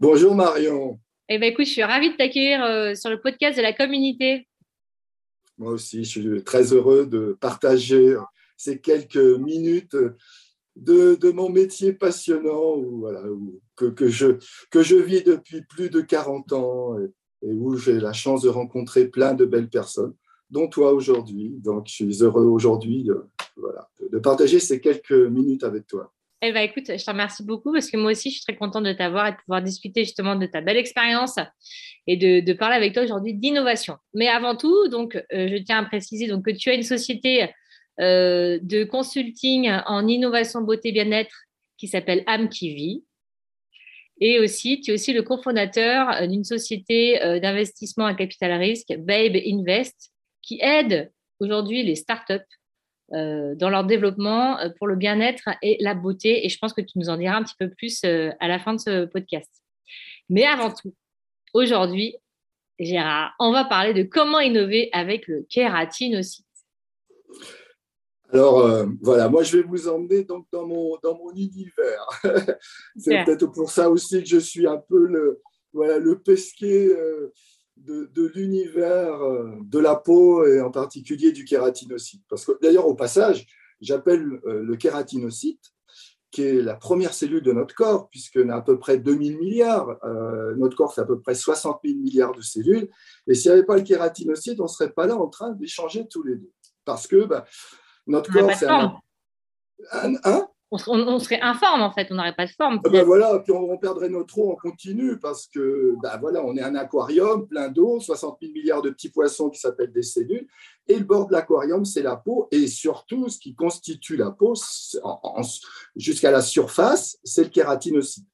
Bonjour Marion. Eh bien, écoute, je suis ravie de t'accueillir euh, sur le podcast de la communauté. Moi aussi, je suis très heureux de partager ces quelques minutes de, mon métier passionnant voilà, que, je, que je vis depuis plus de 40 ans et, où j'ai la chance de rencontrer plein de belles personnes, dont toi aujourd'hui. Donc, je suis heureux aujourd'hui voilà, de partager ces quelques minutes avec toi. Eh bien, écoute, je te remercie beaucoup parce que moi aussi, je suis très contente de t'avoir et de pouvoir discuter justement de ta belle expérience et de, parler avec toi aujourd'hui d'innovation. Mais avant tout, donc, euh, je tiens à préciser donc, que tu as une société euh, de consulting en innovation beauté bien-être qui s'appelle Am Et aussi, tu es aussi le cofondateur euh, d'une société d'investissement à capital risque, Babe Invest, qui aide aujourd'hui les startups dans leur développement euh, pour le bien-être et la beauté. Et je pense que tu nous en diras un petit peu plus euh, à la fin de ce podcast. Mais avant tout, aujourd'hui, Gérard, on va parler de comment innover avec le kératinocyte. Alors voilà, moi je vais vous emmener donc dans mon, dans mon univers. C'est peut-être pour ça aussi que je suis un peu le, voilà, le pesquet de, l'univers euh, de la peau et en particulier du kératinocyte. Parce que d'ailleurs, au passage, j'appelle euh, le kératinocyte, qui est la première cellule de notre corps, puisqu'on a à peu près 2000 milliards. Euh, notre corps, c'est à peu près 60 000 milliards de cellules. Et s'il n'y avait pas le kératinocyte, on ne serait pas là en train d'échanger tous les deux. Parce que bah, notre corps, c'est un, un, on, serait informe en fait, on n'aurait pas de forme. Ah ben voilà, puis on, perdrait notre eau en continu parce que ben voilà, on est un aquarium plein d'eau, 60 000 milliards de petits poissons qui s'appellent des cellules, et le bord de l'aquarium, c'est la peau, et surtout ce qui constitue la peau jusqu'à la surface, c'est le kératinocyte.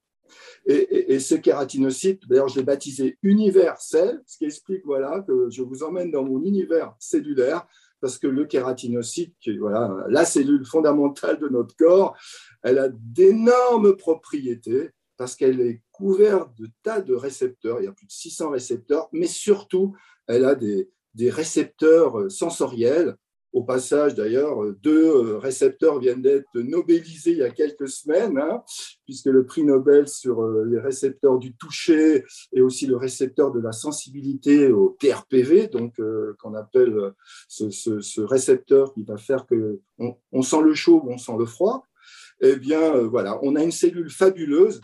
Et, et, ce kératinocyte, d'ailleurs, je l'ai baptisé universel, ce qui explique voilà, que je vous emmène dans mon univers cellulaire parce que le kératinocyte, voilà, la cellule fondamentale de notre corps, elle a d'énormes propriétés parce qu'elle est couverte de tas de récepteurs, il y a plus de 600 récepteurs, mais surtout, elle a des, des récepteurs sensoriels au passage, d'ailleurs, deux euh, récepteurs viennent d'être nobélisés il y a quelques semaines, hein, puisque le prix Nobel sur euh, les récepteurs du toucher et aussi le récepteur de la sensibilité au TRPV, donc euh, qu'on appelle ce, récepteur qui va faire que on, sent le chaud ou on sent le froid. Eh bien, voilà, on a une cellule fabuleuse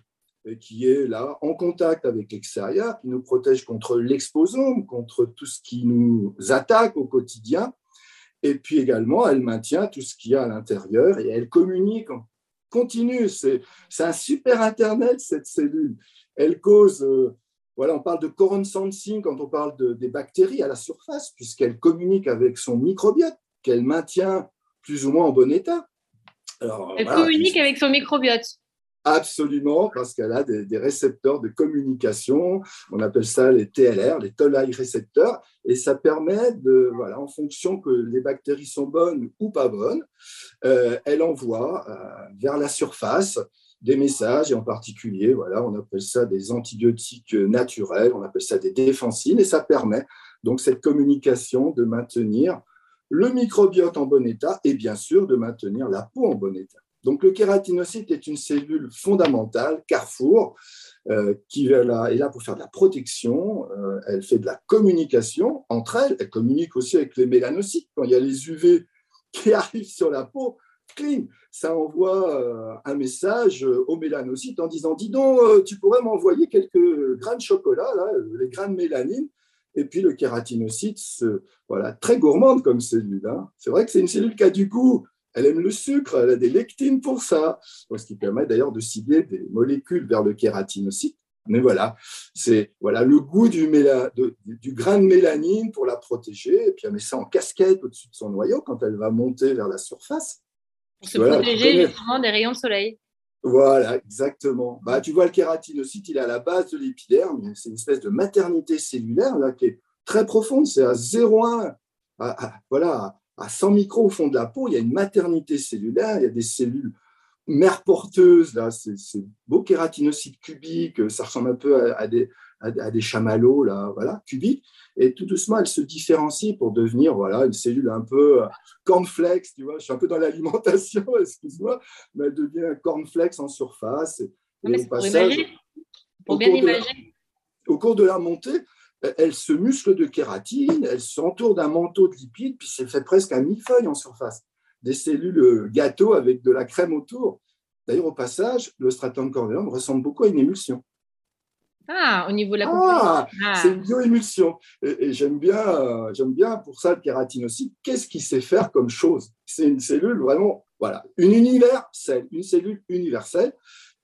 qui est là en contact avec l'extérieur, qui nous protège contre l'exposome, contre tout ce qui nous attaque au quotidien. Et puis également, elle maintient tout ce qu'il y a à l'intérieur et elle communique en continu. C'est un super Internet, cette cellule. Elle cause, euh, voilà, on parle de coron sensing quand on parle de, des bactéries à la surface, puisqu'elle communique avec son microbiote, qu'elle maintient plus ou moins en bon état. elle communique avec son microbiote. Absolument, parce qu'elle a des, récepteurs de communication, on appelle ça les TLR, les toll récepteurs, et ça permet de, voilà, en fonction que les bactéries sont bonnes ou pas bonnes, euh, elle envoie euh, vers la surface des messages, et en particulier, voilà, on appelle ça des antibiotiques naturels, on appelle ça des défensines, et ça permet donc cette communication de maintenir le microbiote en bon état et bien sûr de maintenir la peau en bon état. Donc, le kératinocyte est une cellule fondamentale, carrefour, euh, qui est là, pour faire de la protection. Euh, elle fait de la communication entre elles. Elle communique aussi avec les mélanocytes. Quand il y a les UV qui arrivent sur la peau, clean, ça envoie euh, un message aux mélanocytes en disant Dis donc, tu pourrais m'envoyer quelques grains de chocolat, les grains de mélanine. Et puis le kératinocyte, voilà, très gourmande comme cellule. Hein. C'est vrai que c'est une cellule qui a du goût, elle aime le sucre, elle a des lectines pour ça, ce qui permet d'ailleurs de cibler des molécules vers le kératinocyte. Mais voilà, c'est voilà le goût du, du, grain de mélanine pour la protéger, et puis elle met ça en casquette au-dessus de son noyau quand elle va monter vers la surface. Pour se protéger justement des rayons de soleil. Voilà, exactement. Bah, tu vois, le kératinocyte, il est à la base de l'épiderme. C'est une espèce de maternité cellulaire là, qui est très profonde. C'est à 0,1, voilà, à 100 micros au fond de la peau. Il y a une maternité cellulaire. Il y a des cellules mères porteuses. Là, c'est beau kératinocyte cubique. Ça ressemble un peu à, des, à, des chamallows là, voilà, cubiques. Et tout doucement, elle se différencie pour devenir voilà, une cellule un peu euh, cornflakes, tu vois. Je suis un peu dans l'alimentation, excuse-moi, mais elle devient un cornflakes en surface. au passage, pour, bien imager. au cours de la montée, elle se muscle de kératine, elle s'entoure d'un manteau de lipides, puis c'est fait presque un millefeuille en surface. Des cellules euh, gâteaux avec de la crème autour. D'ailleurs, au passage, le stratum corneum ressemble beaucoup à une émulsion. Ah, au niveau de la ah, ah, C'est une bioémulsion. Et, j'aime bien, j'aime bien pour ça le kératinocyte. Qu'est-ce qu'il sait faire comme chose? C'est une cellule vraiment, voilà, une universelle, une cellule universelle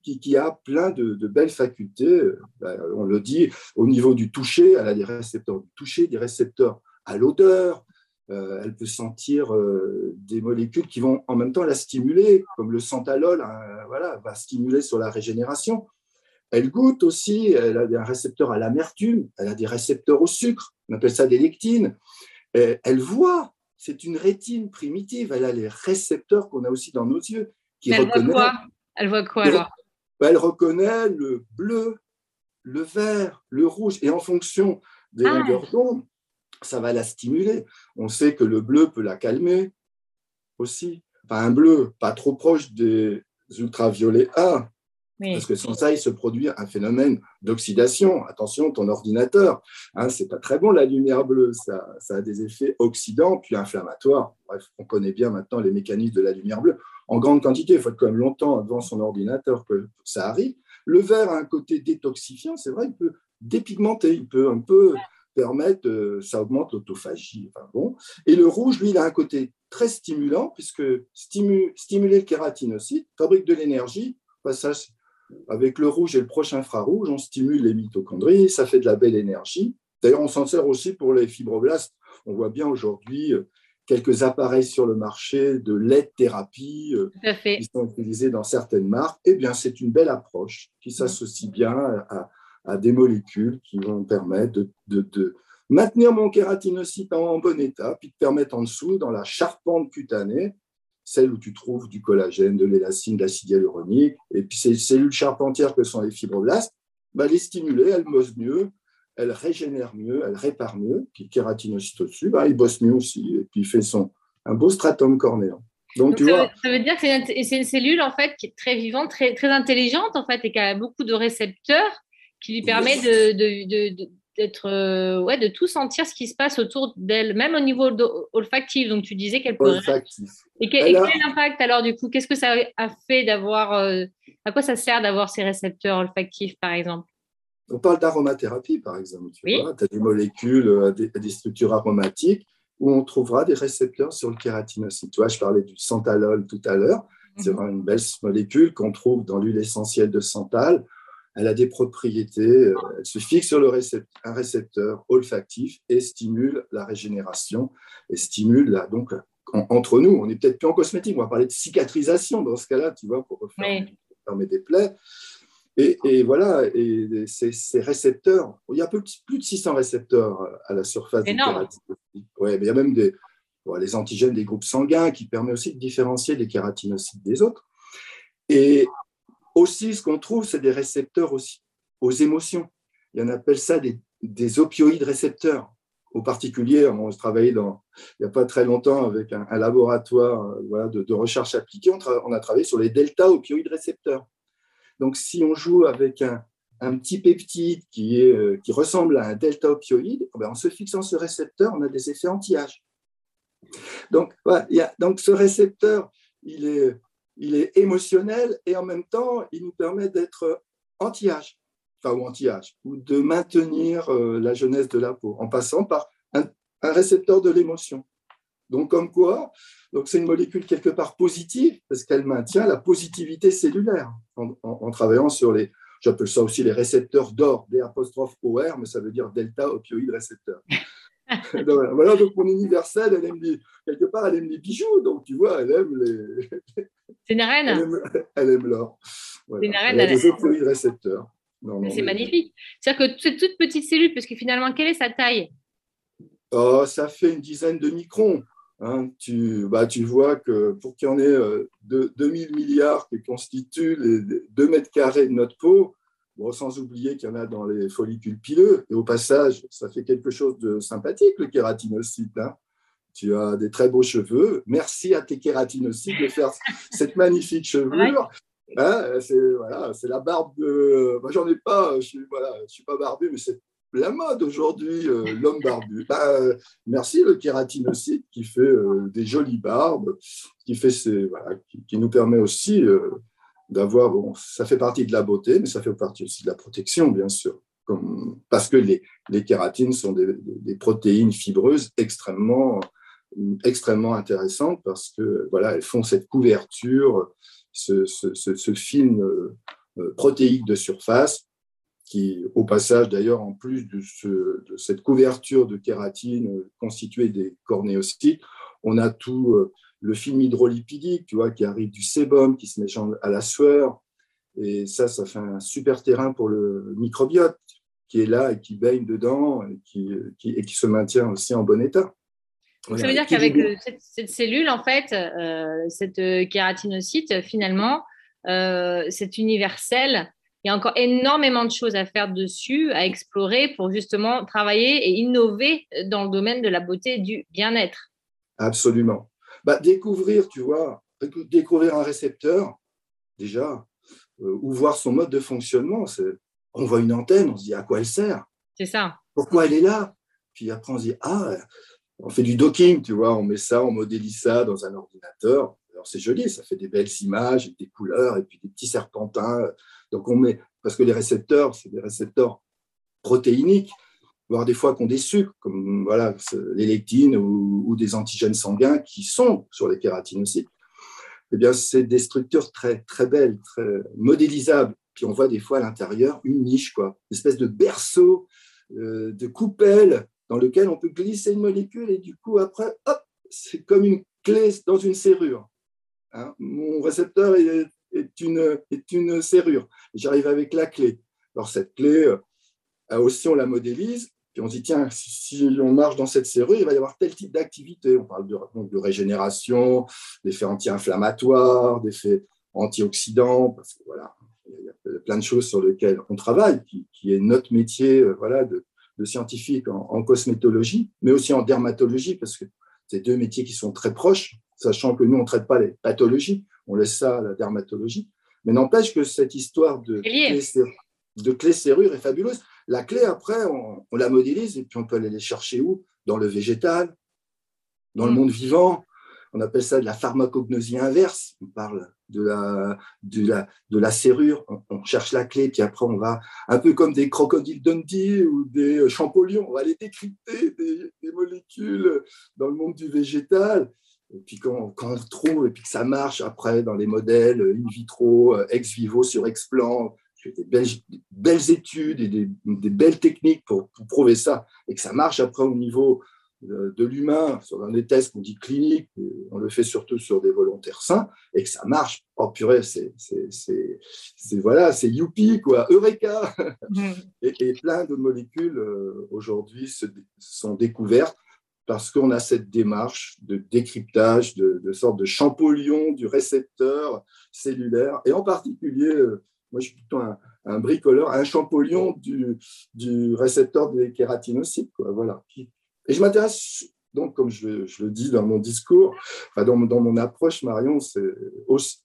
qui, qui a plein de, belles facultés. Ben, on le dit au niveau du toucher, elle a des récepteurs du toucher, des récepteurs à l'odeur. Euh, elle peut sentir euh, des molécules qui vont en même temps la stimuler, comme le santalol, hein, voilà, va stimuler sur la régénération. Elle goûte aussi, elle a des récepteurs à l'amertume, elle a des récepteurs au sucre, on appelle ça des lectines. Elle voit, c'est une rétine primitive, elle a les récepteurs qu'on a aussi dans nos yeux. Qui elle, voit quoi? Elle voit quoi alors? Elle reconnaît le bleu, le vert, le rouge, et en fonction des ah. longueurs d'onde, ça va la stimuler. On sait que le bleu peut la calmer aussi. Enfin, un bleu pas trop proche des ultraviolets A, parce que sans ça, il se produit un phénomène d'oxydation. Attention, ton ordinateur, hein, c'est pas très bon la lumière bleue, ça, a des effets oxydants puis inflammatoires. Bref, on connaît bien maintenant les mécanismes de la lumière bleue. En grande quantité, il faut être quand même longtemps devant son ordinateur que ça arrive. Le vert a un côté détoxifiant, c'est vrai, il peut dépigmenter, il peut un peu permettre, euh, ça augmente l'autophagie. Bon. Et le rouge, lui, il a un côté très stimulant, puisque stimuler le kératinocyte fabrique de l'énergie. Passage avec le rouge et le proche infrarouge, on stimule les mitochondries, ça fait de la belle énergie. D'ailleurs, on s'en sert aussi pour les fibroblastes. On voit bien aujourd'hui euh, quelques appareils sur le marché de LED-thérapie euh, qui sont utilisés dans certaines marques. Eh bien, c'est une belle approche qui s'associe bien à, des molécules qui vont permettre de, maintenir mon kératinocyte en bon état, puis de permettre en dessous, dans la charpente cutanée, celle où tu trouves du collagène, de l'élastine, de l'acide hyaluronique, et puis ces cellules charpentières que sont les fibroblastes, bah, les stimuler, elles bossent mieux, elles régénèrent mieux, elles réparent mieux, puis kératinocyte au-dessus, bah, il bosse mieux aussi, et puis il fait son, un beau stratum cornéen. Donc, tu ça, vois, veut, ça, veut, dire que c'est une, cellule en fait qui est très vivante, très, très intelligente en fait, et qui a beaucoup de récepteurs qui lui permet de, d'être euh, ouais de tout sentir ce qui se passe autour d'elle même au niveau olfactif. Donc tu disais qu'elle olfactif. et, quel impact alors du coup qu'est-ce que ça a fait d'avoir euh, à quoi ça sert d'avoir ces récepteurs olfactifs par exemple? On parle d'aromathérapie par exemple tu vois. Tu as des molécules euh, des, des, structures aromatiques où on trouvera des récepteurs sur le kératinocyte tu vois je parlais du santalol tout à l'heure. C'est mhm. vraiment une belle molécule qu'on trouve dans l'huile essentielle de santal elle a des propriétés, euh, elle se fixe sur le un récepteur olfactif et stimule la régénération et stimule la, donc entre nous, on n'est peut-être plus en cosmétique, on va parler de cicatrisation dans ce cas-là, tu vois, pour refermer des plaies. Et, voilà, et ces, récepteurs, il y a plus, de 600 récepteurs à la surface du kératinocyte. Ouais, mais il y a même des, les antigènes des groupes sanguins qui permettent aussi de différencier les kératinocytes des autres. Et aussi, ce qu'on trouve, c'est des récepteurs aussi aux émotions. Il y en appelle ça des, opioïdes récepteurs. Au particulier, on travaillé dans, il n'y a pas très longtemps avec un, laboratoire euh, voilà, de, recherche appliquée, on, a travaillé sur les delta opioïdes récepteurs. Donc, si on joue avec un, petit peptide euh, qui ressemble à un delta opioïde, eh ben, en se fixant ce récepteur, on a des effets anti-âge. Donc, donc, ce récepteur, il est, il est émotionnel et en même temps, il nous permet d'être anti-âge, enfin, ou anti-âge, ou de maintenir euh, la jeunesse de la peau en passant par un, récepteur de l'émotion. Donc, comme quoi, donc c'est une molécule quelque part positive parce qu'elle maintient la positivité cellulaire en, travaillant sur les, j'appelle ça aussi les récepteurs d'or, des apostrophes OR, mais ça veut dire delta opioïde récepteur. voilà, donc mon universelle, elle aime quelque part, elle aime les bijoux, donc tu vois, elle aime les. C'est une reine Elle aime, l'or. C'est une reine. Elle a des autres récepteurs. C'est magnifique. C'est-à-dire que cette toute petite cellule, parce que finalement, quelle est sa taille? Oh, Ça fait une dizaine de microns. Hein. tu, bah, tu vois que pour qu'il y en ait euh, 2000 milliards qui constituent les 2 mètres carrés de notre peau, bon, sans oublier qu'il y en a dans les follicules pileux, et au passage, ça fait quelque chose de sympathique, le kératinocyte. Hein. Tu as des très beaux cheveux. Merci à tes kératinocytes de faire cette magnifique chevelure. Hein, c'est voilà, la barbe de. Moi, j'en ai pas, je suis, voilà, je suis pas barbu, mais c'est la mode aujourd'hui, euh, l'homme barbu. Bah, euh, merci le kératinocyte qui fait euh, des jolies barbes, qui, fait voilà, qui, nous permet aussi d'avoir, bon, ça fait partie de la beauté, mais ça fait partie aussi de la protection, bien sûr. Comme, parce que les, les kératines sont des, des, protéines fibreuses extrêmement, extrêmement intéressantes parce que voilà, elles font cette couverture, ce, ce, ce film protéique de surface qui, au passage d'ailleurs, en plus de, cette couverture de kératine euh, constituée des cornéocytes, on a tout euh, le film hydrolipidique, tu vois, qui arrive du sébum, qui se mélange à la sueur. Et ça, ça fait un super terrain pour le microbiote qui est là et qui baigne dedans et qui, et qui se maintient aussi en bon état. Ça veut dire qu'avec euh, cette, cellule, en fait, cette kératinocyte, finalement, c'est universel il y a encore énormément de choses à faire dessus, à explorer pour justement travailler et innover dans le domaine de la beauté et du bien-être. Absolument. Bah, découvrir, tu vois, découvrir un récepteur, déjà, euh, ou voir son mode de fonctionnement. On voit une antenne, on se dit à quoi elle sert? C'est ça. Pourquoi elle est là? Puis après, on se dit, ah, on fait du docking, tu vois, on met ça, on modélise ça dans un ordinateur. Alors c'est joli, ça fait des belles images, des couleurs, et puis des petits serpentins donc on met, parce que les récepteurs, c'est des récepteurs protéiniques, voire des fois qu'on des sucres, comme voilà, les lectines ou, des antigènes sanguins qui sont sur les kératinocytes. Eh bien, c'est des structures très, très belles, très modélisables. Puis on voit des fois à l'intérieur une niche, quoi, une espèce de berceau, euh, de coupelle dans lequel on peut glisser une molécule et du coup, après, hop, c'est comme une clé dans une serrure. Hein. Mon récepteur est une, est une serrure. J'arrive avec la clé. Alors, cette clé, euh, aussi, on la modélise. Puis on se dit, tiens, si, on marche dans cette serrure, il va y avoir tel type d'activité. On parle de, régénération, d'effets anti-inflammatoires, d'effets antioxydants, parce que voilà, il y a plein de choses sur lesquelles on travaille, qui, qui est notre métier euh, voilà, de, de scientifique en, en, cosmétologie, mais aussi en dermatologie, parce que c'est deux métiers qui sont très proches, sachant que nous, on ne traite pas les pathologies, on laisse ça à la dermatologie. Mais n'empêche que cette histoire de clé, de clé serrure est fabuleuse. La clé, après, on, la modélise et puis on peut aller les chercher où? Dans le végétal, dans le mm. monde vivant. On appelle ça de la pharmacognosie inverse. On parle de la, de la, de la serrure. On, cherche la clé, puis après, on va, un peu comme des crocodiles Dundee ou des champollions, on va aller décrypter des, molécules dans le monde du végétal. Et puis quand, on trouve et puis que ça marche après dans les modèles in vitro, euh, ex vivo sur explant, des belles, des belles études et des, des belles techniques pour, pour, prouver ça, et que ça marche après au niveau de, de l'humain, sur des tests qu'on dit cliniques, on le fait surtout sur des volontaires sains, et que ça marche, oh purée, c'est voilà, c'est youpi, quoi, eureka mmh. et, et, plein de molécules euh, aujourd'hui sont découvertes parce qu'on a cette démarche de décryptage, de, de sorte de champollion du récepteur cellulaire, et en particulier, euh, moi je suis plutôt un, bricoleur, un champollion du, du récepteur des kératinocytes. Quoi, voilà. Et je m'intéresse, donc comme je, je, le dis dans mon discours, enfin dans, dans mon approche, Marion, c'est aussi,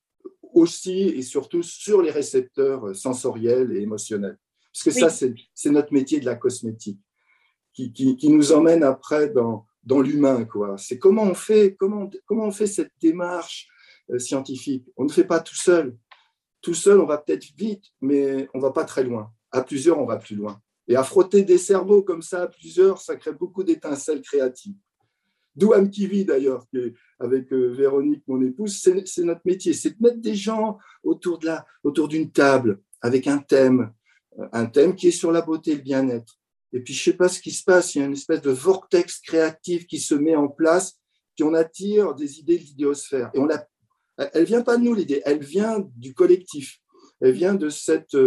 aussi, et surtout sur les récepteurs sensoriels et émotionnels. Parce que ça, c'est notre métier de la cosmétique. Qui, qui, qui, nous emmène après dans, dans l'humain. quoi. C'est comment on fait, comment, comment on fait cette démarche euh, scientifique? On ne fait pas tout seul. Tout seul, on va peut-être vite, mais on va pas très loin. À plusieurs, on va plus loin. Et à frotter des cerveaux comme ça à plusieurs, ça crée beaucoup d'étincelles créatives. D'où Amkivi d'ailleurs, avec euh, Véronique, mon épouse, c'est notre métier, c'est de mettre des gens autour de la, autour d'une table avec un thème, euh, un thème qui est sur la beauté et le bien-être. Et puis, je sais pas ce qui se passe, il y a une espèce de vortex créatif qui se met en place, puis on attire des idées de l'idéosphère. Et on a, Elle vient pas de nous, l'idée, elle vient du collectif. Elle vient de cette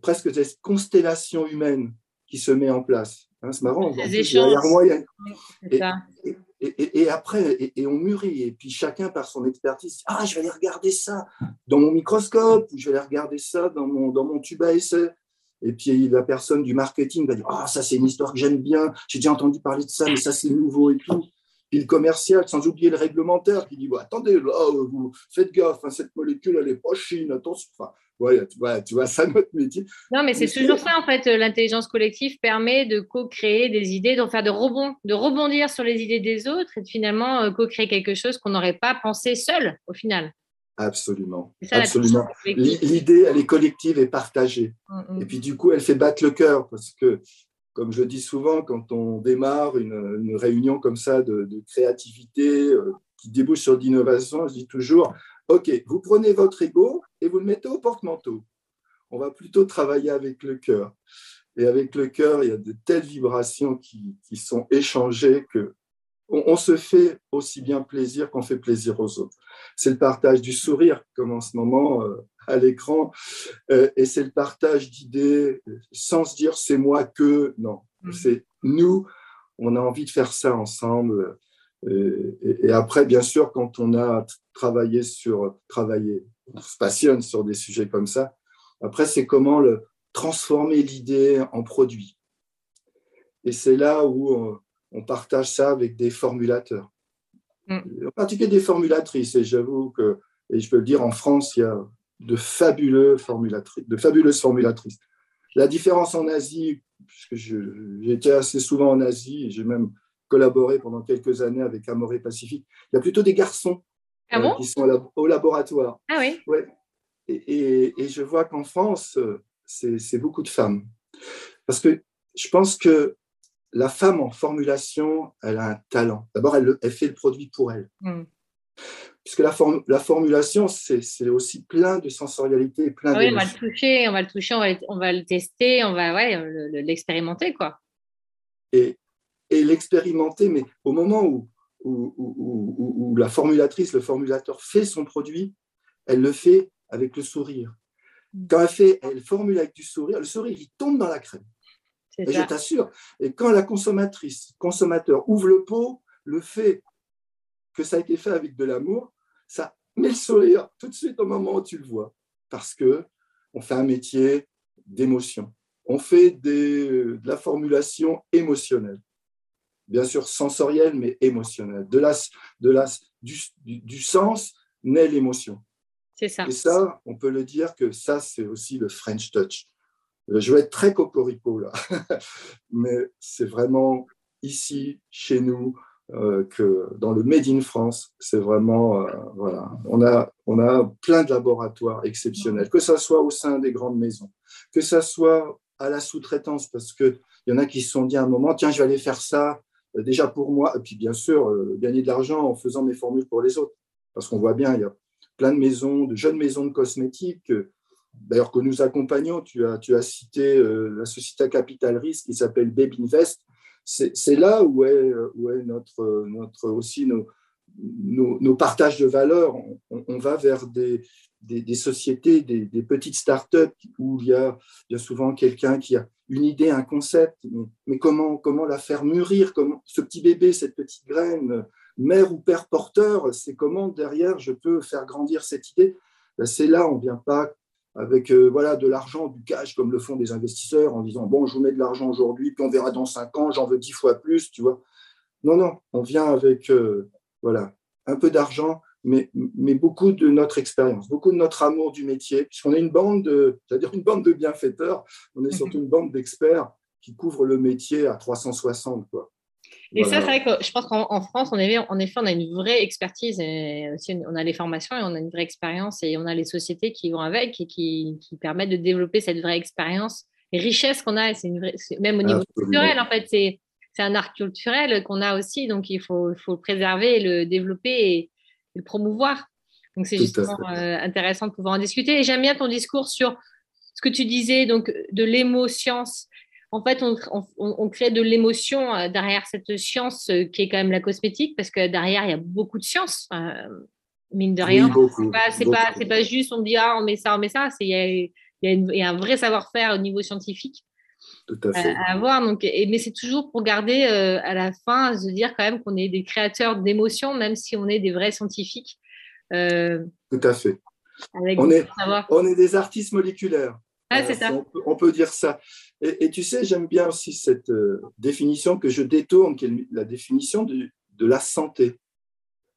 presque cette constellation humaine qui se met en place. Hein, c'est marrant. derrière moi, et, après, et, on mûrit. Et puis chacun, par son expertise, ah, je vais aller regarder ça dans mon microscope, ou je vais aller regarder ça dans mon, dans mon tube à essai. Et puis la personne du marketing va dire, ah, ça c'est une histoire que j'aime bien, j'ai déjà entendu parler de ça, mais ça c'est nouveau et tout. Puis le commercial, sans oublier le réglementaire, qui dit, attendez, vous faites gaffe, hein, cette molécule, elle est pas chine, attention. Enfin, Ouais, tu vois, tu vois, ça notre métier. Non, mais c'est toujours ça, en fait. L'intelligence collective permet de co-créer des idées, de faire de rebond, de rebondir sur les idées des autres et de finalement euh, co-créer quelque chose qu'on n'aurait pas pensé seul, au final. Absolument. Absolument. L'idée, elle est collective et partagée. Mm, mm. Et puis, du coup, elle fait battre le cœur parce que, comme je dis souvent, quand on démarre une, réunion comme ça de, créativité euh, qui débouche sur l'innovation, je dis toujours OK, vous prenez votre ego et vous le mettez au porte-manteau. On va plutôt travailler avec le cœur. Et avec le cœur, il y a de telles vibrations qui, sont échangées que on, se fait aussi bien plaisir qu'on fait plaisir aux autres. C'est le partage du sourire, comme en ce moment euh, à l'écran, euh, et c'est le partage d'idées sans se dire c'est moi que, non, mmh. c'est nous, on a envie de faire ça ensemble. Et, après, bien sûr, quand on a travaillé sur, travaillé, on se passionne sur des sujets comme ça, après, c'est comment le, transformer l'idée en produit. Et c'est là où on, partage ça avec des formulateurs. Mm. En particulier des formulatrices. Et j'avoue que, et je peux le dire, en France, il y a de, fabuleux formulatrices, de fabuleuses formulatrices. La différence en Asie, puisque j'ai été assez souvent en Asie, et j'ai même collaboré pendant quelques années avec Amoré Pacifique. Il y a plutôt des garçons ah euh, qui sont au laboratoire. Ah oui? Ouais. Et, et, je vois qu'en France, c'est beaucoup de femmes. Parce que je pense que la femme en formulation, elle a un talent. D'abord, elle, elle, fait le produit pour elle. Hmm. Puisque la, la formulation, c'est aussi plein de sensorialité. Plein ah oui, on va le toucher, on va le toucher, on va, on va le tester, on va ouais, l'expérimenter. quoi. Et, et l'expérimenter, mais au moment où, où, la formulatrice, le formulateur fait son produit, elle le fait avec le sourire. Mm. Quand elle fait, elle formule avec du sourire, le sourire, il tombe dans la crème. Et je t'assure, et quand la consommatrice, consommateur ouvre le pot, le fait que ça a été fait avec de l'amour, ça met le sourire tout de suite au moment où tu le vois. Parce que on fait un métier d'émotion. On fait de la formulation émotionnelle bien sûr sensorielle, mais émotionnelle. De la, de la, du, du, sens naît l'émotion. C'est ça. Et ça, on peut le dire que ça, c'est aussi le French touch. Euh, je vais être très cocorico là, mais c'est vraiment ici, chez nous, euh, que dans le Made in France, c'est vraiment, euh, voilà, on a, on a plein de laboratoires exceptionnels, que ce soit au sein des grandes maisons, que ce soit à la sous-traitance, parce qu'il y en a qui se sont dit à un moment, tiens, je vais aller faire ça déjà pour moi, et puis bien sûr, euh, gagner de l'argent en faisant mes formules pour les autres. Parce qu'on voit bien, il y a plein de maisons, de jeunes maisons de cosmétiques, euh, d'ailleurs que nous accompagnons. Tu as, tu as cité la société à capital risque qui s'appelle Baby Invest. C'est là où est, où est notre, notre, aussi nos, nos, partages de valeurs. On, va vers des, des, sociétés, des, petites startups où il y a souvent quelqu'un qui a une idée, un concept, mais, comment, comment la faire mûrir, comment, ce petit bébé, cette petite graine, mère ou père porteur, c'est comment derrière je peux faire grandir cette idée? Ben, c'est là, on ne vient pas avec euh, voilà, de l'argent, du cash, comme le font des investisseurs, en disant, bon, je vous mets de l'argent aujourd'hui, puis on verra dans cinq ans, j'en veux dix fois plus, tu vois. Non, non, on vient avec euh, voilà, un peu d'argent, mais, mais beaucoup de notre expérience, beaucoup de notre amour du métier, puisqu'on est une bande de, dire une bande de bienfaiteurs, on est surtout une bande d'experts qui couvrent le métier à 360. Quoi. Et ça, c'est vrai que je pense qu'en France, en effet, en effet, on a une vraie expertise, et aussi on a les formations et on a une vraie expérience, et on a les sociétés qui vont avec et qui, qui permettent de développer cette vraie expérience et richesse qu'on a, c'est une vraie, même au niveau culturel, en fait, c'est c'est un art culturel qu'on a aussi, donc il faut, faut le préserver, le développer et, le promouvoir. Donc c'est justement euh, intéressant de pouvoir en discuter. Et j'aime bien ton discours sur ce que tu disais, donc de l'émotion. En fait, on, on, crée de l'émotion euh, derrière cette science euh, qui est quand même la cosmétique, parce que derrière, il y a beaucoup de science. Mine de rien, c'est pas, pas, pas, juste on dit ah, on met ça, on met ça. Il y a, y a, un vrai savoir-faire au niveau scientifique Tout à, fait. à, avoir. Donc, et, mais c'est toujours pour garder à la fin, se dire quand même qu'on est des créateurs d'émotions, même si on est des vrais scientifiques. Tout à fait. On est, on est des artistes moléculaires. Ah, c'est ça. On peut, dire ça. Et, tu sais, j'aime bien aussi cette euh, définition que je détourne, qui est la définition de, de la santé.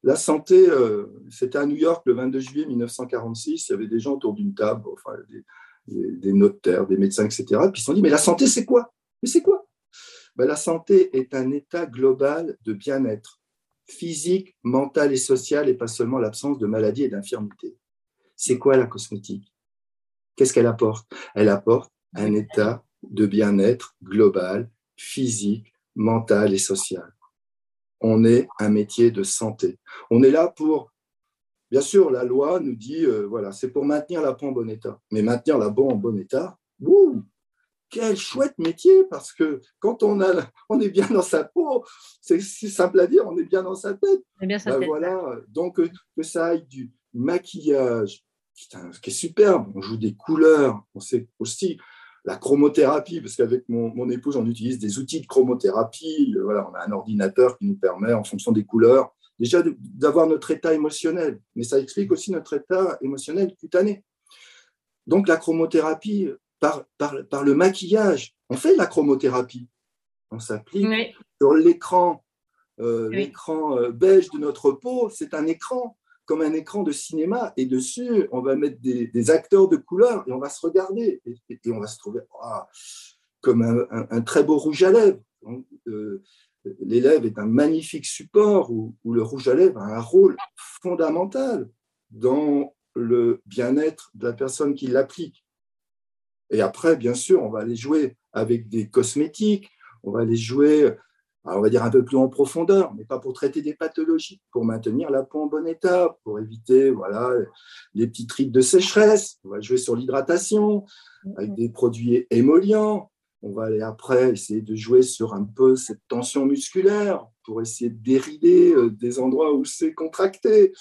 La santé, euh, c'était à New York le 22 juillet 1946. Il y avait des gens autour d'une table, enfin, des, des, notaires, des médecins, etc. Puis ils se sont dit, mais la santé, c'est quoi? Mais c'est quoi? Ben, La santé est un état global de bien-être physique, mental et social, et pas seulement l'absence de maladie et d'infirmité. C'est quoi la cosmétique? Qu'est-ce qu'elle apporte? Elle apporte un état de bien-être global, physique, mental et social. On est un métier de santé. On est là pour, bien sûr, la loi nous dit, euh, voilà, c'est pour maintenir la peau en bon état. Mais maintenir la peau en bon état, ouh, quel chouette métier parce que quand on, a, on est bien dans sa peau, c'est simple à dire, on est bien dans sa tête. Bien ben voilà, donc que ça aille du maquillage, qui est superbe. On joue des couleurs. On sait aussi la chromothérapie, parce qu'avec mon, mon, épouse, on utilise des outils de chromothérapie. Voilà, on a un ordinateur qui nous permet, en fonction des couleurs, déjà d'avoir notre état émotionnel. Mais ça explique aussi notre état émotionnel cutané. Donc la chromothérapie, par, par, par le maquillage, on fait de la chromothérapie. On s'applique sur l'écran. Euh, l'écran euh, beige de notre peau, c'est un écran comme un écran de cinéma et dessus, on va mettre des, acteurs de couleur et on va se regarder et, on va se trouver ah, comme un, très beau rouge à lèvres. Euh, L'élève est un magnifique support où, le rouge à lèvres a un rôle fondamental dans le bien-être de la personne qui l'applique. Et après, bien sûr, on va aller jouer avec des cosmétiques, on va aller jouer on va dire un peu plus en profondeur, mais pas pour traiter des pathologies, pour maintenir la peau en bon état, pour éviter voilà, les petites rides de sécheresse. On va jouer sur l'hydratation avec des produits émollients. On va aller après essayer de jouer sur un peu cette tension musculaire pour essayer de dérider euh, des endroits où c'est contracté.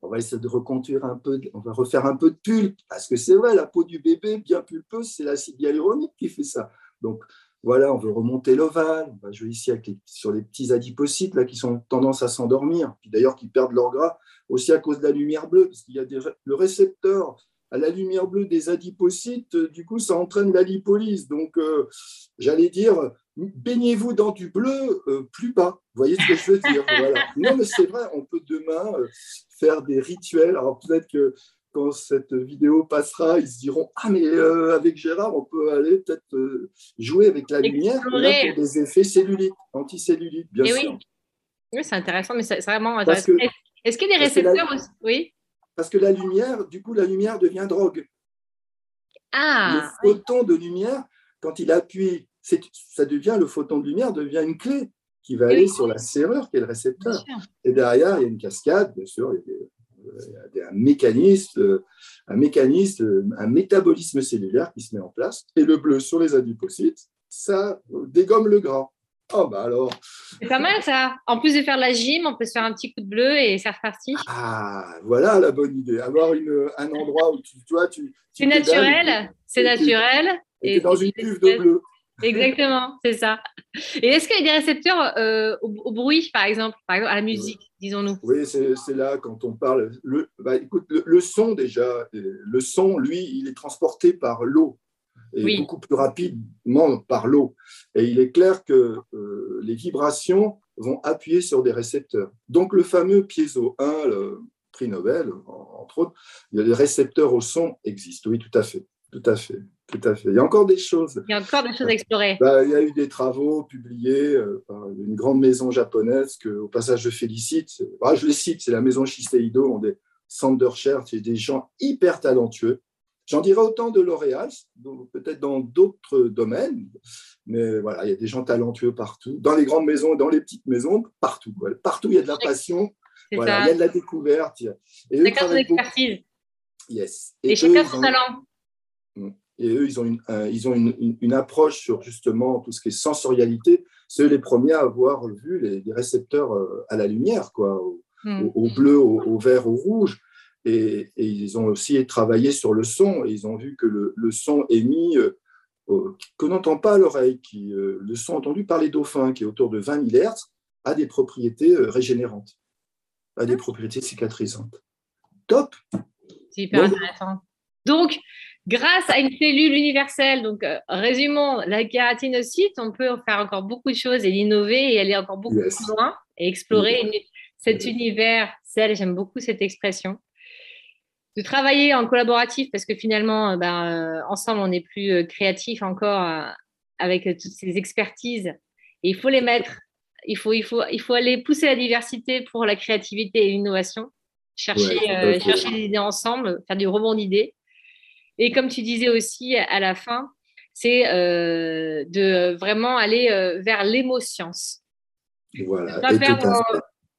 On va essayer de reconduire un peu, on va refaire un peu de pulpe, parce que c'est vrai, la peau du bébé bien pulpeuse, c'est l'acide hyaluronique qui fait ça. Donc, voilà, on veut remonter l'ovale, on va jouer ici sur les petits adipocytes là, qui sont tendance à s'endormir, puis d'ailleurs qui perdent leur gras aussi à cause de la lumière bleue, parce qu'il y a le récepteur à la lumière bleue des adipocytes, euh, du coup, ça entraîne la lipolyse. Donc, euh, j'allais dire, baignez-vous dans du bleu euh, plus bas. Vous voyez ce que je veux dire? Non, mais c'est vrai, on peut demain faire des rituels. Alors, peut-être que quand cette vidéo passera, ils se diront Ah, mais euh, avec Gérard, on peut aller peut-être euh, jouer avec la lumière pour des effets cellulites, anticellulites, bien sûr. Oui, oui c'est intéressant, mais c'est vraiment intéressant. Est-ce qu'il y a des récepteurs aussi? Oui. Parce que la lumière, du coup, la lumière devient drogue. Ah, le photon de lumière, quand il appuie, ça devient, le photon de lumière devient une clé qui va aller sur la serrure qui est le récepteur. Et derrière, il y a une cascade, bien sûr, il y a des un mécanisme, un mécanisme, un métabolisme cellulaire qui se met en place. Et le bleu sur les adipocytes, ça dégomme le gras. Oh bah alors. C'est pas mal ça. En plus de faire la gym, on peut se faire un petit coup de bleu et ça repartit. Ah, voilà la bonne idée. Avoir une, un endroit où tu, tu vois, tu. C'est naturel, c'est naturel. Et, dans une cuve de bleu. Exactement, c'est ça. Et est-ce qu'il y a des récepteurs euh, au, bruit, par exemple, par exemple, à la musique, disons-nous? Oui, c'est là quand on parle. Le, bah, écoute, le, son déjà, le son, lui, il est transporté par l'eau et beaucoup plus rapidement par l'eau. Et il est clair que euh, les vibrations vont appuyer sur des récepteurs. Donc le fameux piezo 1, le prix Nobel, entre autres, il y a des récepteurs au son existent. Oui, tout à fait, tout à fait. Tout à fait. Il y a encore des choses. Il y a encore des choses à explorer. Bah, il y a eu des travaux publiés euh, par une grande maison japonaise que, au passage, je félicite. Bah, je les cite, c'est la maison Shiseido, ont des centres de recherche et des gens hyper talentueux. J'en dirais autant de L'Oréal, peut-être dans d'autres domaines, mais voilà, il y a des gens talentueux partout, dans les grandes maisons, dans les petites maisons, partout. Partout, il y a de la passion, voilà, il y a de la découverte. Et eux, chacun son expertise. Yes. Et, chacun son talent. Mm. Et eux, ils ont, une, ils ont une, une, approche sur justement tout ce qui est sensorialité. C'est les premiers à avoir vu les, récepteurs euh, à la lumière, quoi. mm. au, bleu, au, vert, au rouge. Et, ils ont aussi travaillé sur le son. Et ils ont vu que le, son émis, euh, que n'entend pas l'oreille, qui, euh, le son entendu par les dauphins, qui est autour de 20 000 Hz, a des propriétés euh, régénérantes, a des propriétés cicatrisantes. Top C'est hyper intéressant. Donc, grâce à une cellule universelle, donc résumons la kératinocyte, on peut faire encore beaucoup de choses et l'innover et aller encore beaucoup plus loin et explorer cet univers, celle, j'aime beaucoup cette expression, de travailler en collaboratif parce que finalement, euh, ben, euh, ensemble, on est plus euh, créatif encore avec toutes ces expertises. Et il faut les mettre. Il faut, il, faut, il faut aller pousser la diversité pour la créativité et l'innovation. Chercher, chercher des idées ensemble, faire du rebond d'idées. Et comme tu disais aussi à la fin, c'est de vraiment aller vers l'émotience. Voilà.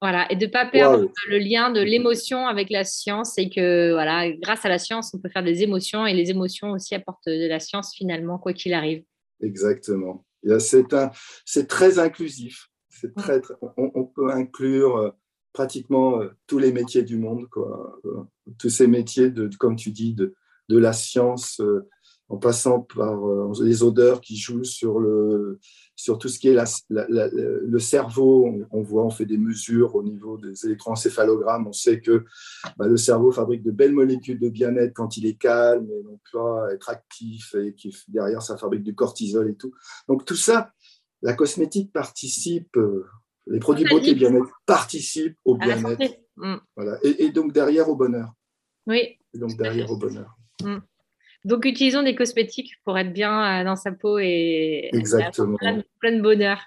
Voilà, et de ne pas perdre le lien de l'émotion avec la science et que voilà, grâce à la science, on peut faire des émotions et les émotions aussi apportent de la science finalement, quoi qu'il arrive. Exactement. C'est très inclusif. C'est très, on, peut inclure euh, pratiquement euh, tous les métiers du monde, quoi. Euh, tous ces métiers, de, comme tu dis, de, de la science, en passant par les odeurs qui jouent sur le, sur tout ce qui est le cerveau. On, voit, on fait des mesures au niveau des électroencéphalogrammes. On sait que bah, le cerveau fabrique de belles molécules de bien-être quand il est calme et donc pas être actif et qui derrière ça fabrique du cortisol et tout. Donc tout ça, la cosmétique participe. Euh, les produits beauté bien-être participent au bien-être. Mm. Voilà. Et, donc derrière au bonheur. Oui. Et donc derrière au bonheur. Mm. Donc, utilisons des cosmétiques pour être bien euh, dans sa peau et Exactement. Plein, de bonheur.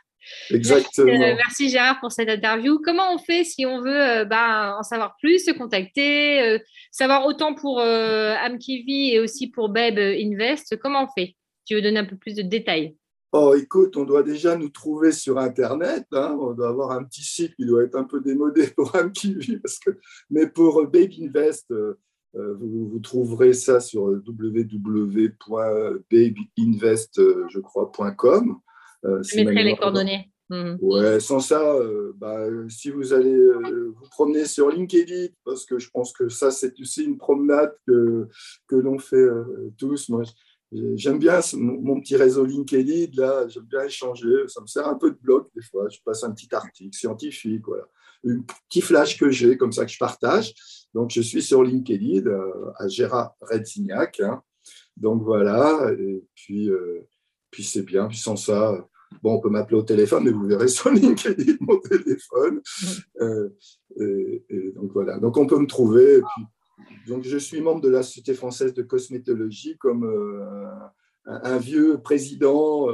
Exactement. Euh, merci, Gérard pour cette interview. Comment on fait si on veut euh, bah, en savoir plus, se contacter, savoir autant pour Amkivi et aussi pour Babe Invest? Comment on fait? Tu veux donner un peu plus de détails? Oh, écoute, on doit déjà nous trouver sur Internet. Hein. On doit avoir un petit site qui doit être un peu démodé pour Amkivi, parce que... mais pour Babe Invest, euh, vous, trouverez ça sur www.babyinvest.com. Euh, je mettrai les coordonnées. Mhm. Ouais, sans ça, euh, bah, si vous allez vous promener sur LinkedIn, parce que je pense que ça, c'est aussi une promenade que, que l'on fait tous. Moi, j'aime bien mon, petit réseau LinkedIn, là, j'aime bien échanger. Ça me sert un peu de blog des fois. Je passe un petit article scientifique, voilà. Un petit flash que j'ai, comme ça, que je partage. Donc, je suis sur LinkedIn euh, à Gérard Redzignac. Hein. Donc, voilà. Et puis, euh, puis c'est bien. Puis sans ça, bon, on peut m'appeler au téléphone, mais vous verrez sur LinkedIn mon téléphone. Euh, et, donc, voilà. Donc, on peut me trouver. donc, je suis membre de la Société française de cosmétologie comme un, vieux président.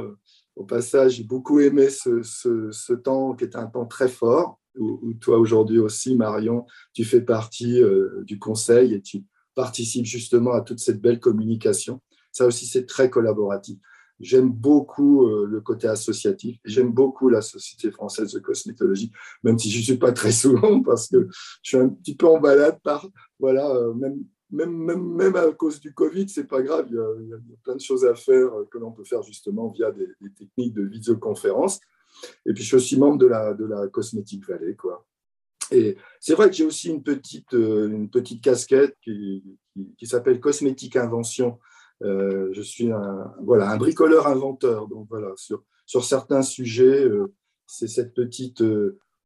au passage, j'ai beaucoup aimé ce, ce temps qui était un temps très fort où, toi aujourd'hui aussi, Marion, tu fais partie euh, du conseil et tu participes justement à toute cette belle communication. Ça aussi, c'est très collaboratif. J'aime beaucoup euh, le côté associatif. J'aime beaucoup la Société française de cosmétologie, même si je ne suis pas très souvent parce que je suis un petit peu en par, voilà, euh, même, même, même, même, à cause du Covid, c'est pas grave. Il y, a, plein de choses à faire que l'on peut faire justement via des, des techniques de visioconférence. Et puis, je suis aussi membre de la, de la Cosmétique Vallée. Quoi. Et c'est vrai que j'ai aussi une petite, euh, une petite casquette qui, qui, s'appelle Cosmétique Invention. Euh, je suis un, voilà, un bricoleur inventeur. Donc voilà, sur, sur certains sujets, euh, c'est cette petite.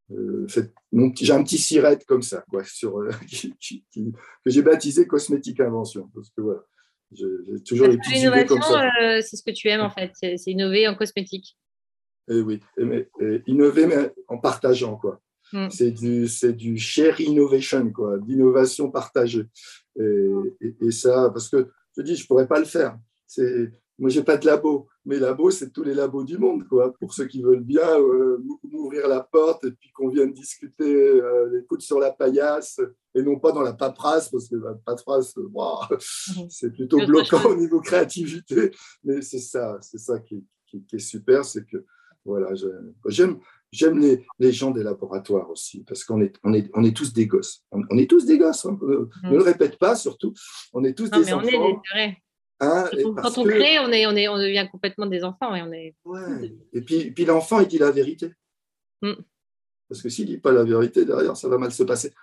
j'ai un petit sirette comme ça, quoi, sur, que j'ai baptisé Cosmétique Invention. Parce que voilà, j'ai toujours des petites idées comme ça. c'est ce que tu aimes en fait, c'est innover en cosmétique. Et eh oui, innover mais en partageant quoi. Mm. C'est du c'est du share innovation quoi, d'innovation partagée. Et, et, ça parce que je dis je pourrais pas le faire. C'est moi j'ai pas de labo, mais labo c'est tous les labos du monde quoi. Pour ceux qui veulent bien euh, m'ouvrir la porte et puis qu'on vienne discuter euh, les coudes sur la paillasse et non pas dans la paperasse parce que la paperasse mm. c'est plutôt bloquant au niveau créativité. Mais c'est ça, c'est ça qui, qui, qui est super, c'est que voilà, j'aime, j'aime les, les, gens des laboratoires aussi, parce qu'on est, on est, on est tous des gosses. On, est tous des gosses. Hein. Euh, ne le répète pas, surtout. On est tous des enfants. On est hein, quand on crée, on, est, on, est, on devient complètement des enfants. Et, on est... et puis, puis l'enfant, il dit la vérité. Mm. Parce que s'il ne dit pas la vérité, derrière, ça va mal se passer.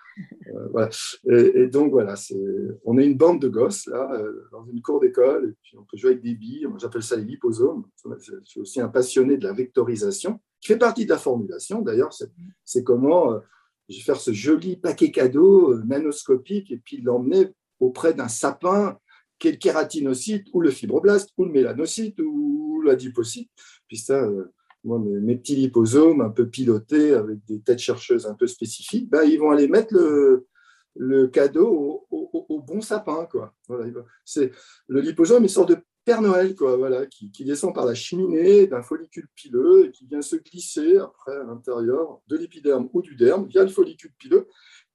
voilà. Et, donc, voilà, on est une bande de gosses, là, dans une cour d'école, et puis on peut jouer avec des billes. J'appelle ça les liposomes. Je suis aussi un passionné de la vectorisation, qui fait partie de la formulation. D'ailleurs, c'est comment je vais faire ce joli paquet cadeau nanoscopique et puis l'emmener auprès d'un sapin qui est le kératinocyte ou le fibroblast ou le mélanocyte ou l'adipocyte. Puis ça, euh, mes, petits liposomes un peu pilotés avec des têtes chercheuses un peu spécifiques, ben, ils vont aller mettre le, cadeau au, bon sapin. Quoi. Voilà, c'est, le liposome est sorte de Père Noël, quoi, voilà, qui, qui descend par la cheminée d'un follicule pileux et qui vient se glisser après à l'intérieur de l'épiderme ou du derme via le follicule pileux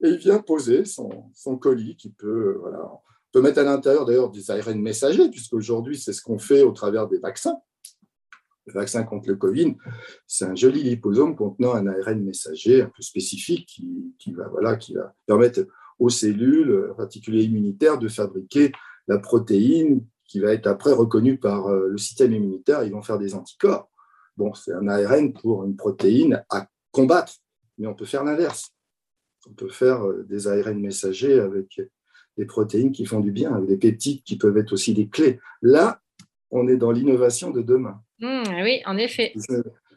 et il vient poser son, colis qui peut, voilà, peut mettre à l'intérieur d'ailleurs des ARN messagers, puisqu'aujourd'hui, c'est ce qu'on fait au travers des vaccins. Le vaccin contre le Covid, c'est un joli liposome contenant un ARN messager un peu spécifique qui, va, voilà, qui va permettre aux cellules, particulièrement immunitaires, de fabriquer la protéine qui va être après reconnue par euh, le système immunitaire. Ils vont faire des anticorps. Bon, c'est un ARN pour une protéine à combattre, mais on peut faire l'inverse. On peut faire euh, des ARN messagers avec des protéines qui font du bien, avec des peptides qui peuvent être aussi des clés. Là, on est dans l'innovation de demain. Mmh, oui, en effet.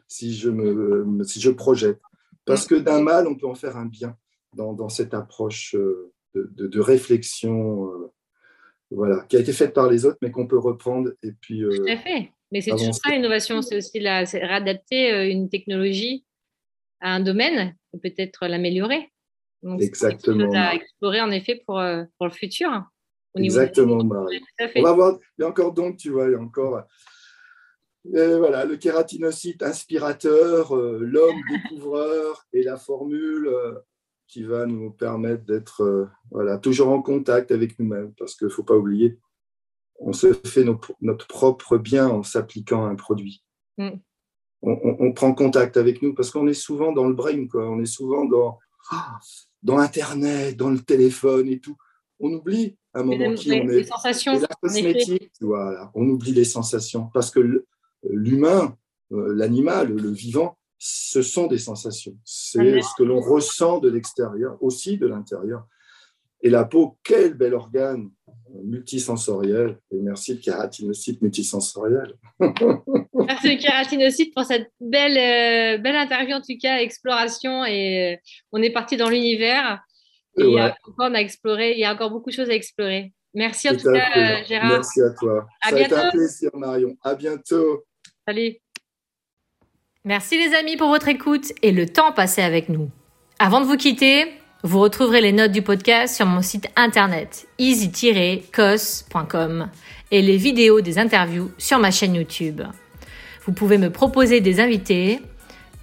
Si je, me, si je projette. Parce que d'un mal, on peut en faire un bien dans, cette approche euh, de, réflexion euh, voilà, qui a été faite par les autres, mais qu'on peut reprendre. Et puis, euh, Tout à fait. Mais c'est toujours ça, l'innovation. C'est aussi la, réadapter une technologie à un domaine et peut-être l'améliorer. Exactement. à explorer en effet pour, pour le futur. Exactement, Marie. On va voir, il y a encore donc, tu vois, il y a encore euh, voilà, le kératinocyte inspirateur, euh, l'homme découvreur et la formule qui va nous permettre d'être voilà, toujours en contact avec nous-mêmes, parce qu'il ne faut pas oublier, on se fait notre propre bien en s'appliquant à un produit. Mm. On, on, prend contact avec nous parce qu'on est souvent dans le brain, quoi. on est souvent dans dans Internet, dans le téléphone et tout. On oublie à un moment qui on est. Les sensations. la cosmétique, voilà. On oublie les sensations parce que l'humain, euh, l'animal, le vivant, ce sont des sensations. C'est ce que l'on ressent de l'extérieur, aussi de l'intérieur. Et la peau, quel bel organe multisensoriel. Et merci le kératinocyte multisensoriel. merci le kératinocyte pour cette belle, euh, belle interview, en tout cas, exploration. Et euh, on est parti dans l'univers. Et il, y a encore, on a exploré, il y a encore beaucoup de choses à explorer. Merci en tout, cas, euh, Gérard. Merci à toi. À Ça bientôt. a été un plaisir, Marion. À bientôt. Salut. Merci les amis pour votre écoute et le temps passé avec nous. Avant de vous quitter, vous retrouverez les notes du podcast sur mon site internet easy-cos.com et les vidéos des interviews sur ma chaîne YouTube. Vous pouvez me proposer des invités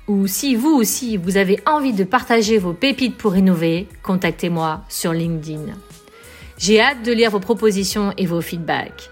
ou si vous aussi vous avez envie de partager vos pépites pour innover, contactez-moi sur LinkedIn. J'ai hâte de lire vos propositions et vos feedbacks.